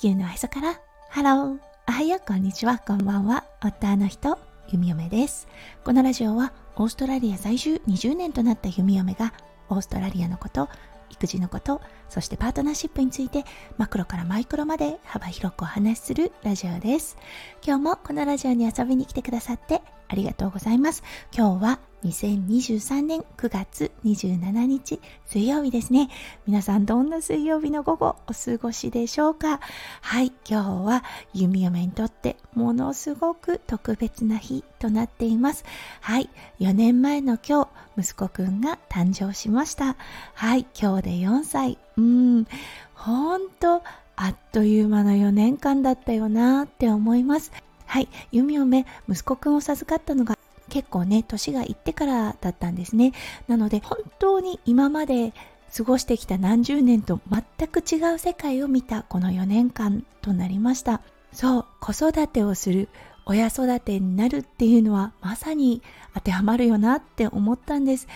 地球のへそから。ハローおはよう。こんにちは。こんばんは。夫の人。弓嫁です。このラジオはオーストラリア在住。20年となった弓嫁がオーストラリアのこと育児のことそしてパートナーシップについてマクロからマイクロまで幅広くお話しするラジオです。今日もこのラジオに遊びに来てくださってありがとうございます。今日は2023年9月27日水曜日ですね。皆さんどんな水曜日の午後お過ごしでしょうか？はい、今日は弓嫁にとってものすごく特別な日となっています。はい、4年前の今日、息子くんが誕生しました。はい、今日で4歳。うん、ほんとあっという間の4年間だったよなーって思います。はい、弓嫁、息子くんを授かったのが結構ね年がいってからだったんですね。なので本当に今まで過ごしてきた何十年と全く違う世界を見たこの4年間となりました。そう子育てをする親育てになるっていうのはまさに当てはまるよなって思ったんです。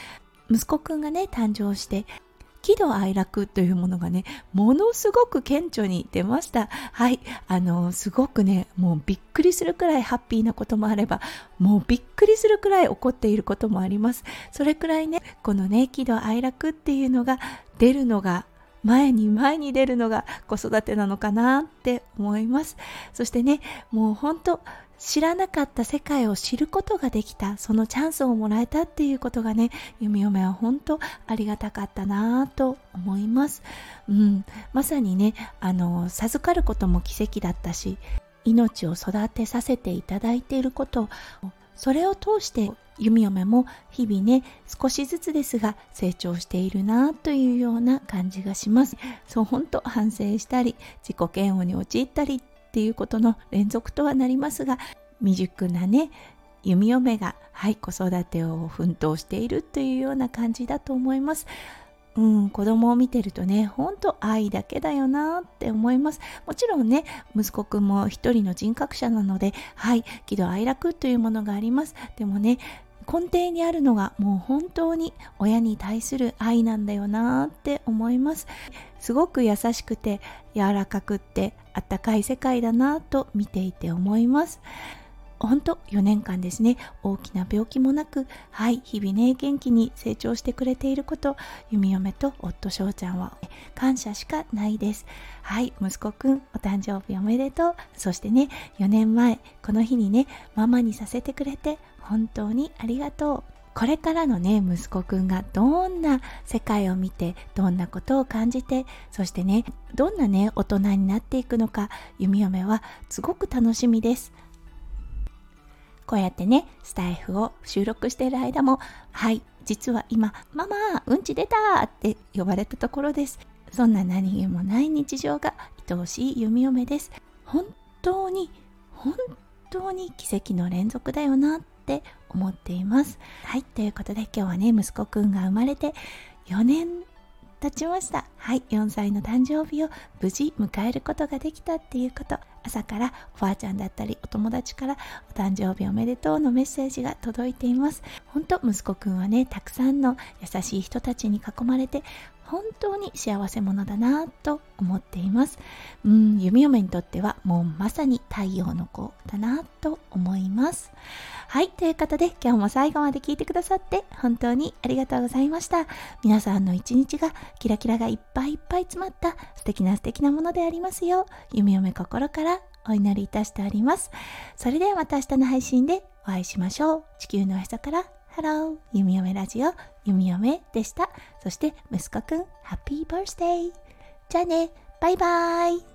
息子くんがね誕生して喜怒哀楽というものがね、ものすごく顕著に出ました。はい。あの、すごくね、もうびっくりするくらいハッピーなこともあれば、もうびっくりするくらい怒っていることもあります。それくらいね、このね、喜怒哀楽っていうのが出るのが前に前に出るのが子育てなのかなって思います。そしてね、もう本当知らなかった世界を知ることができた。そのチャンスをもらえたっていうことがね弓嫁は本当ありがたかったなぁと思います、うん、まさにねあの授かることも奇跡だったし命を育てさせていただいていること。それを通して弓嫁も日々ね少しずつですが成長しているなぁというような感じがします。そう本当反省したり自己嫌悪に陥ったりっていうことの連続とはなりますが未熟なね弓嫁が、はい、子育てを奮闘しているというような感じだと思います。うん、子供を見てるとね、ほんと愛だけだよなって思います。もちろんね、息子くんも一人の人格者なので、はい、喜怒哀楽というものがあります。でもね、根底にあるのがもう本当に親に対する愛なんだよなって思いますすごく優しくて柔らかくってあったかい世界だなと見ていて思います。本当4年間ですね。大きな病気もなくはい日々ね元気に成長してくれていること弓嫁と夫翔ちゃんは感謝しかないです。はい息子くんお誕生日おめでとう。そしてね4年前この日にねママにさせてくれて本当にありがとう。これからのね息子くんがどんな世界を見てどんなことを感じてそしてねどんなね大人になっていくのか弓嫁はすごく楽しみですこうやってね、スタイフを収録している間も、はい、実は今、ママ、うんち出たって呼ばれたところです。そんな何気もない日常が愛おしい弓嫁です。本当に、本当に奇跡の連続だよなってって思っています。はい、ということで今日はね、息子くんが生まれて4年経ちました。はい、4歳の誕生日を無事迎えることができたっていうこと。朝からおばあちゃんだったりお友達からお誕生日おめでとうのメッセージが届いています。本当息子くんはね、たくさんの優しい人たちに囲まれて本当に幸せ者だなと思っています。うん、弓嫁にとってはもうまさに太陽の子だなと思います。はい、ということで今日も最後まで聞いてくださって本当にありがとうございました。皆さんの一日がキラキラがいっぱいいっぱい詰まった素敵な素敵なものでありますよう、弓嫁心からお祈りいたしております。それではまた明日の配信でお会いしましょう。地球のへそからハロー、弓嫁ラジオ、弓嫁でした。そして息子くん、ハッピーバースデー。じゃあね、バイバイ。